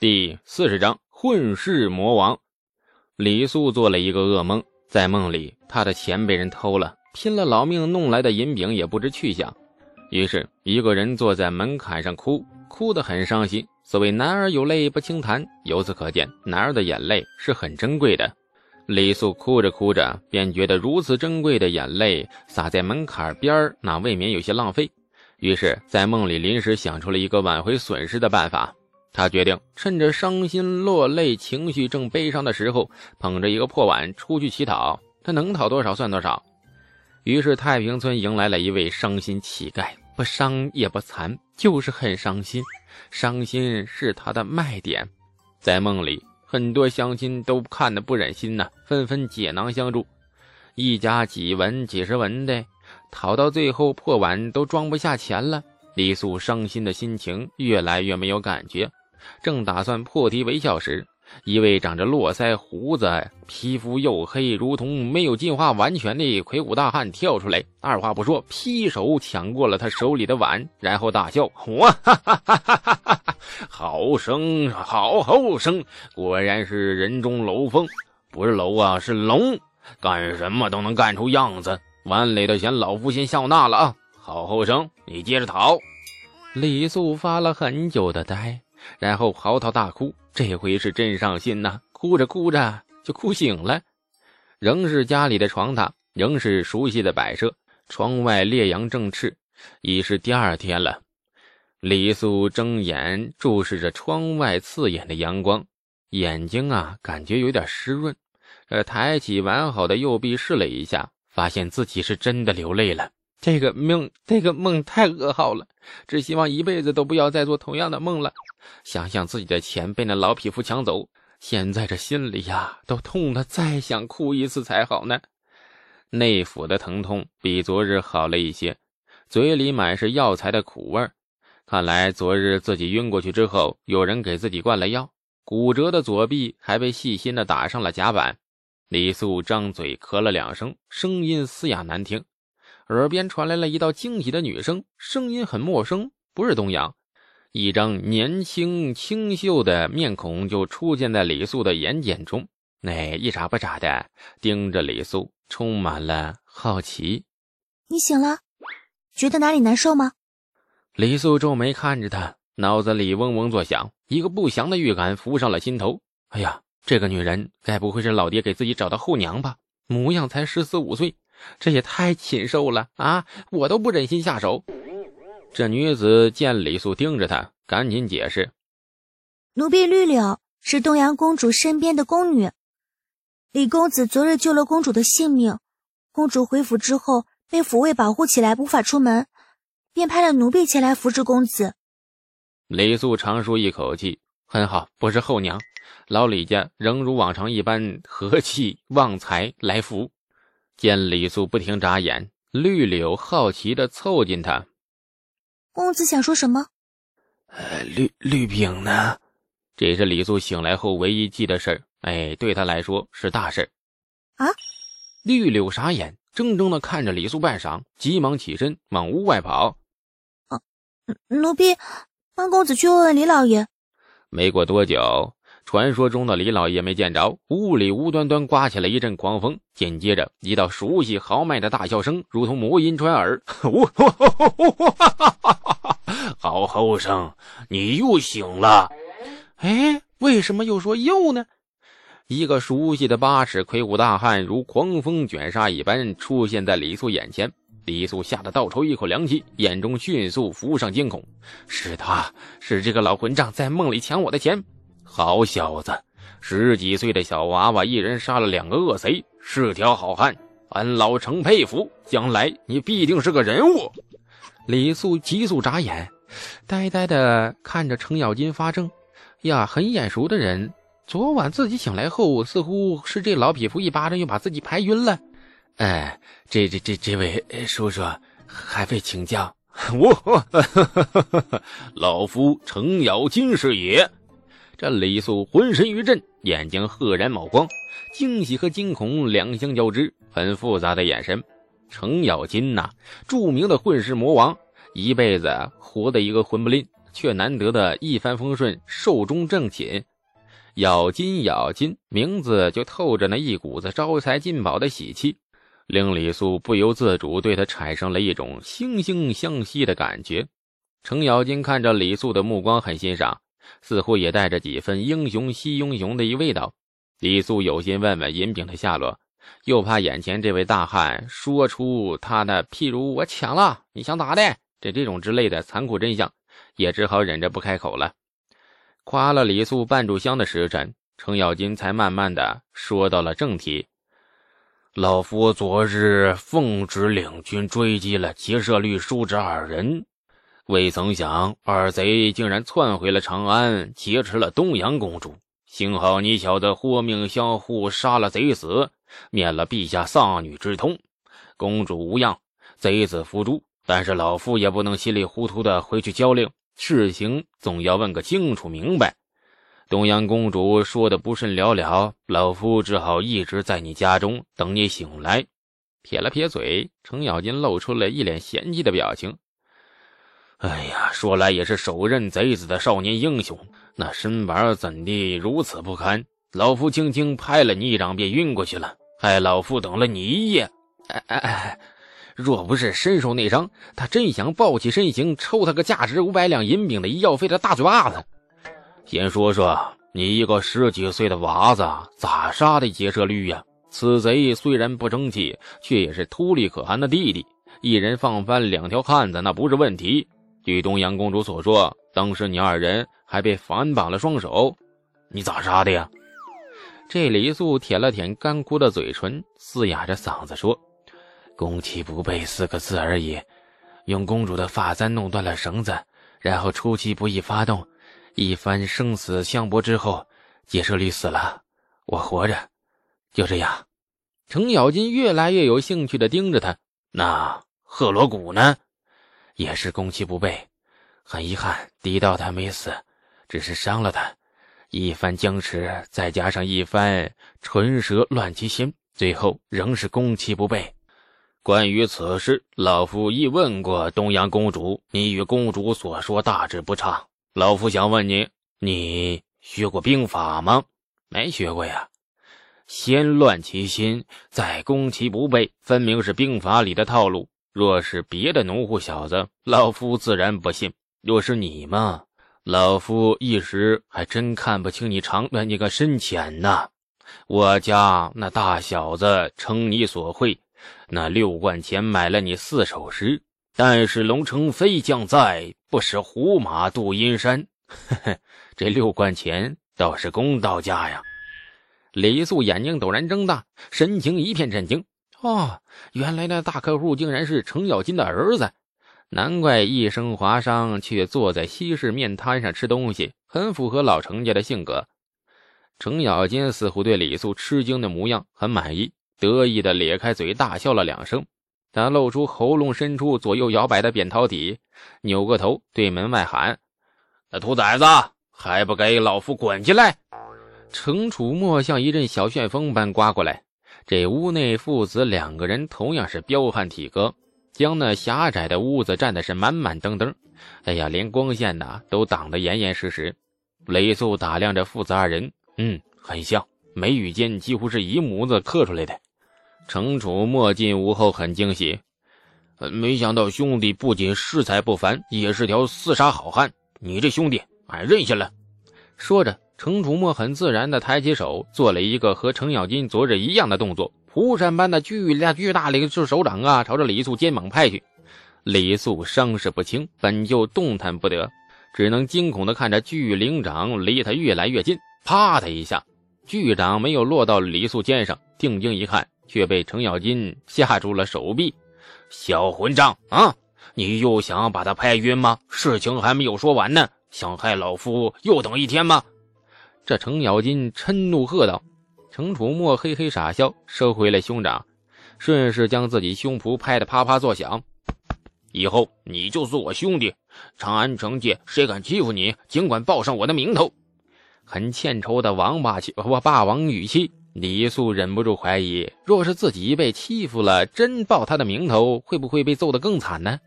第四十章混世魔王。李素做了一个噩梦，在梦里，他的钱被人偷了，拼了老命弄来的银饼也不知去向。于是，一个人坐在门槛上哭，哭得很伤心。所谓“男儿有泪不轻弹”，由此可见，男儿的眼泪是很珍贵的。李素哭着哭着，便觉得如此珍贵的眼泪洒在门槛边那未免有些浪费。于是，在梦里临时想出了一个挽回损失的办法。他决定趁着伤心落泪、情绪正悲伤的时候，捧着一个破碗出去乞讨。他能讨多少算多少。于是太平村迎来了一位伤心乞丐，不伤也不残，就是很伤心。伤心是他的卖点。在梦里，很多乡亲都看得不忍心呐，纷纷解囊相助。一家几文几十文的，讨到最后破碗都装不下钱了。李素伤心的心情越来越没有感觉。正打算破涕为笑时，一位长着络腮胡子、皮肤黝黑、如同没有进化完全的魁梧大汉跳出来，二话不说，劈手抢过了他手里的碗，然后大笑：“哇哈哈哈哈哈哈！好生，好后生，果然是人中龙凤，不是楼啊，是龙，干什么都能干出样子。碗里的钱，老夫先笑纳了啊！好后生，你接着讨。”李素发了很久的呆。然后嚎啕大哭，这回是真伤心呐！哭着哭着就哭醒了，仍是家里的床榻，仍是熟悉的摆设，窗外烈阳正炽，已是第二天了。李素睁眼注视着窗外刺眼的阳光，眼睛啊感觉有点湿润，呃，抬起完好的右臂试了一下，发现自己是真的流泪了。这个梦，这个梦太噩耗了，只希望一辈子都不要再做同样的梦了。想想自己的钱被那老匹夫抢走，现在这心里呀都痛得再想哭一次才好呢。内腑的疼痛比昨日好了一些，嘴里满是药材的苦味儿看来昨日自己晕过去之后，有人给自己灌了药。骨折的左臂还被细心的打上了夹板。李素张嘴咳了两声，声音嘶哑难听。耳边传来了一道惊喜的女声，声音很陌生，不是东阳。一张年轻清秀的面孔就出现在李素的眼睑中，那一眨不眨的盯着李素，充满了好奇。你醒了，觉得哪里难受吗？李素皱眉看着他，脑子里嗡嗡作响，一个不祥的预感浮上了心头。哎呀，这个女人该不会是老爹给自己找的后娘吧？模样才十四五岁。这也太禽兽了啊！我都不忍心下手。这女子见李素盯着她，赶紧解释：“奴婢绿柳是东阳公主身边的宫女，李公子昨日救了公主的性命，公主回府之后被府卫保护起来，无法出门，便派了奴婢前来扶持公子。”李素长舒一口气：“很好，不是后娘，老李家仍如往常一般和气旺财来福。”见李素不停眨眼，绿柳好奇的凑近他：“公子想说什么？”“呃，绿绿饼呢？这是李素醒来后唯一记的事儿。哎，对他来说是大事。”“啊！”绿柳傻眼，怔怔的看着李素半晌，急忙起身往屋外跑。“啊，奴婢帮公子去问问李老爷。”没过多久。传说中的李老爷没见着，屋里无端端刮起了一阵狂风，紧接着一道熟悉豪迈的大笑声，如同魔音传耳。好后生，你又醒了。哎，为什么又说又呢？一个熟悉的八尺魁梧大汉如狂风卷沙一般出现在李素眼前，李素吓得倒抽一口凉气，眼中迅速浮上惊恐。是他，是这个老混账在梦里抢我的钱。好小子，十几岁的小娃娃，一人杀了两个恶贼，是条好汉，俺老程佩服。将来你必定是个人物。李素急速眨眼，呆呆的看着程咬金发怔。呀，很眼熟的人，昨晚自己醒来后，似乎是这老匹夫一巴掌又把自己拍晕了。哎，这这这这位叔叔，还未请教。我，老夫程咬金是也。这李素浑身一震，眼睛赫然冒光，惊喜和惊恐两相交织，很复杂的眼神。程咬金呐，著名的混世魔王，一辈子活的一个混不吝，却难得的一帆风顺、寿终正寝。咬金咬金，名字就透着那一股子招财进宝的喜气，令李素不由自主对他产生了一种惺惺相惜的感觉。程咬金看着李素的目光很欣赏，似乎也带着几分英雄惜英雄的一味道。李素有心问问银饼的下落，又怕眼前这位大汉说出他的譬如我抢了，你想咋的？这这种之类的残酷真相，也只好忍着不开口了。夸了李素半炷香的时辰，程咬金才慢慢的说到了正题：“老夫昨日奉旨领军追击了劫舍律叔侄二人，未曾想二贼竟然窜回了长安，劫持了东阳公主。幸好你小子豁命相护，杀了贼子，免了陛下丧女之痛。公主无恙，贼子伏诛。但是老夫也不能稀里糊涂的回去交令。”事情总要问个清楚明白。东阳公主说的不甚了了，老夫只好一直在你家中等你醒来。撇了撇嘴，程咬金露出了一脸嫌弃的表情。哎呀，说来也是手刃贼子的少年英雄，那身板怎地如此不堪？老夫轻轻拍了你一掌便晕过去了，害老夫等了你一夜。哎哎哎！若不是身受内伤，他真想抱起身形，抽他个价值五百两银饼的医药费的大嘴巴子。先说说你一个十几岁的娃子咋杀的劫舍律呀？此贼虽然不争气，却也是秃立可汗的弟弟，一人放翻两条汉子那不是问题。据东阳公主所说，当时你二人还被反绑了双手，你咋杀的呀？这李素舔了舔干枯的嘴唇，嘶哑着嗓子说。攻其不备四个字而已，用公主的发簪弄断了绳子，然后出其不意发动，一番生死相搏之后，劫舍律死了，我活着，就这样。程咬金越来越有兴趣的盯着他。那贺罗谷呢？也是攻其不备，很遗憾，狄道他没死，只是伤了他。一番僵持，再加上一番唇舌乱其心，最后仍是攻其不备。关于此事，老夫亦问过东阳公主，你与公主所说大致不差。老夫想问你，你学过兵法吗？没学过呀。先乱其心，再攻其不备，分明是兵法里的套路。若是别的农户小子，老夫自然不信。若是你嘛，老夫一时还真看不清你长短，你个深浅呐。我家那大小子称你所会。那六贯钱买了你四首诗，但是龙城飞将在，不使胡马度阴山。呵呵，这六贯钱倒是公道价呀！李素眼睛陡然睁大，神情一片震惊。哦，原来那大客户竟然是程咬金的儿子，难怪一身划伤却坐在西式面摊上吃东西，很符合老程家的性格。程咬金似乎对李素吃惊的模样很满意。得意的咧开嘴，大笑了两声。他露出喉咙深处左右摇摆的扁桃体，扭过头对门外喊：“那兔崽子，还不给老夫滚进来！”程楚墨像一阵小旋风般刮过来。这屋内父子两个人同样是彪悍体格，将那狭窄的屋子占的是满满登登。哎呀，连光线呐都挡得严严实实。雷素打量着父子二人，嗯，很像，眉宇间几乎是一模子刻出来的。程楚墨进屋后很惊喜，没想到兄弟不仅恃才不凡，也是条厮杀好汉。你这兄弟，俺认下了。说着，程楚墨很自然地抬起手，做了一个和程咬金昨日一样的动作，蒲扇般的巨大巨大的一个手掌啊，朝着李素肩膀拍去。李素伤势不轻，本就动弹不得，只能惊恐地看着巨灵掌离他越来越近。啪的一下，巨掌没有落到李素肩上，定睛一看。却被程咬金吓住了手臂，小混账啊！你又想把他拍晕吗？事情还没有说完呢，想害老夫又等一天吗？这程咬金嗔怒喝道。程楚墨嘿嘿傻笑，收回了兄掌，顺势将自己胸脯拍得啪啪作响。以后你就做我兄弟，长安城界谁敢欺负你，尽管报上我的名头。很欠抽的王霸气，不霸王语气。李素忍不住怀疑，若是自己被欺负了，真报他的名头，会不会被揍得更惨呢？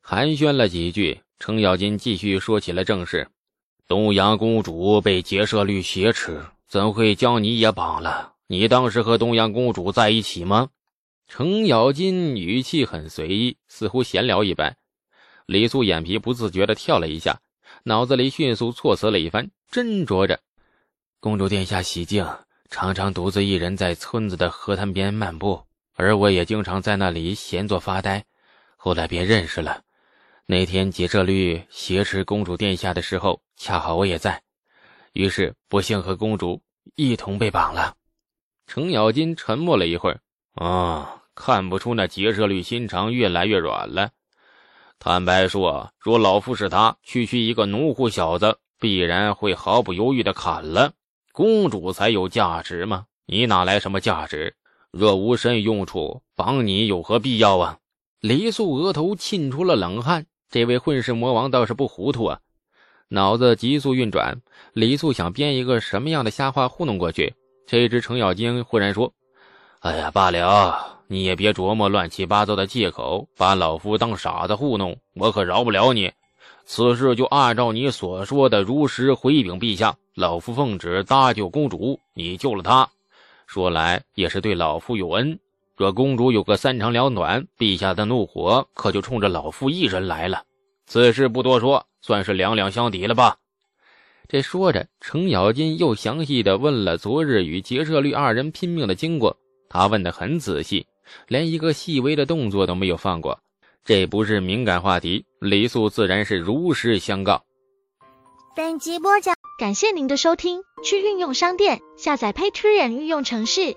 寒暄了几句，程咬金继续说起了正事：东阳公主被劫舍律挟持，怎会将你也绑了？你当时和东阳公主在一起吗？程咬金语气很随意，似乎闲聊一般。李素眼皮不自觉地跳了一下，脑子里迅速措辞了一番，斟酌着：公主殿下喜静，常常独自一人在村子的河滩边漫步，而我也经常在那里闲坐发呆。后来便认识了。那天劫舍律挟持公主殿下的时候，恰好我也在，于是不幸和公主一同被绑了。程咬金沉默了一会儿，啊，看不出那劫舍律心肠越来越软了。坦白说，若老夫是他，区区一个农户小子，必然会毫不犹豫的砍了。公主才有价值吗？你哪来什么价值？若无甚用处，绑你有何必要啊？李素额头沁出了冷汗。这位混世魔王倒是不糊涂啊，脑子急速运转。李素想编一个什么样的瞎话糊弄过去，谁知程咬金忽然说：“哎呀，罢了，你也别琢磨乱七八糟的借口，把老夫当傻子糊弄，我可饶不了你。此事就按照你所说的如实回禀陛下。老夫奉旨搭救公主，你救了她，说来也是对老夫有恩。”若公主有个三长两短，陛下的怒火可就冲着老夫一人来了。此事不多说，算是两两相抵了吧。这说着，程咬金又详细的问了昨日与劫舍律二人拼命的经过。他问的很仔细，连一个细微的动作都没有放过。这不是敏感话题，李素自然是如实相告。本集播讲，感谢您的收听。去运用商店下载 Patreon 运用城市。